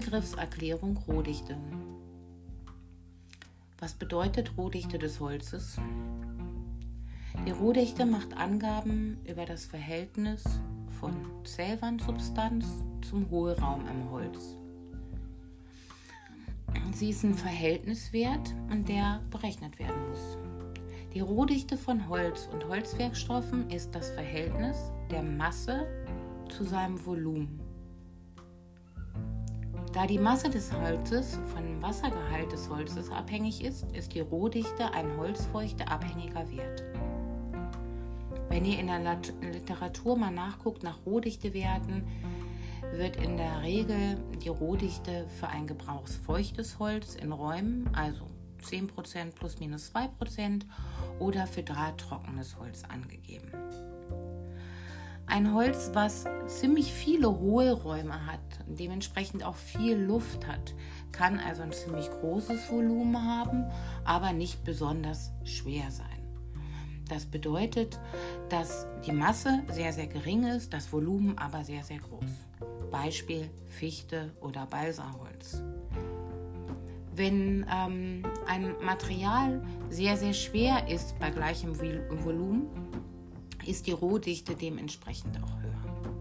Begriffserklärung Rohdichte. Was bedeutet Rohdichte des Holzes? Die Rohdichte macht Angaben über das Verhältnis von Zellwandsubstanz zum Hohlraum im Holz. Sie ist ein Verhältniswert und der berechnet werden muss. Die Rohdichte von Holz und Holzwerkstoffen ist das Verhältnis der Masse zu seinem Volumen. Da die Masse des Holzes vom Wassergehalt des Holzes abhängig ist, ist die Rohdichte ein holzfeuchteabhängiger Wert. Wenn ihr in der Literatur mal nachguckt nach Rohdichtewerten, wird in der Regel die Rohdichte für ein gebrauchsfeuchtes Holz in Räumen, also 10% plus minus 2% oder für drahttrockenes Holz angegeben. Ein Holz, was ziemlich viele Hohlräume hat, dementsprechend auch viel Luft hat, kann also ein ziemlich großes Volumen haben, aber nicht besonders schwer sein. Das bedeutet, dass die Masse sehr, sehr gering ist, das Volumen aber sehr, sehr groß. Beispiel Fichte oder Balsaholz. Wenn ähm, ein Material sehr, sehr schwer ist bei gleichem Volumen, ist die Rohdichte dementsprechend auch höher.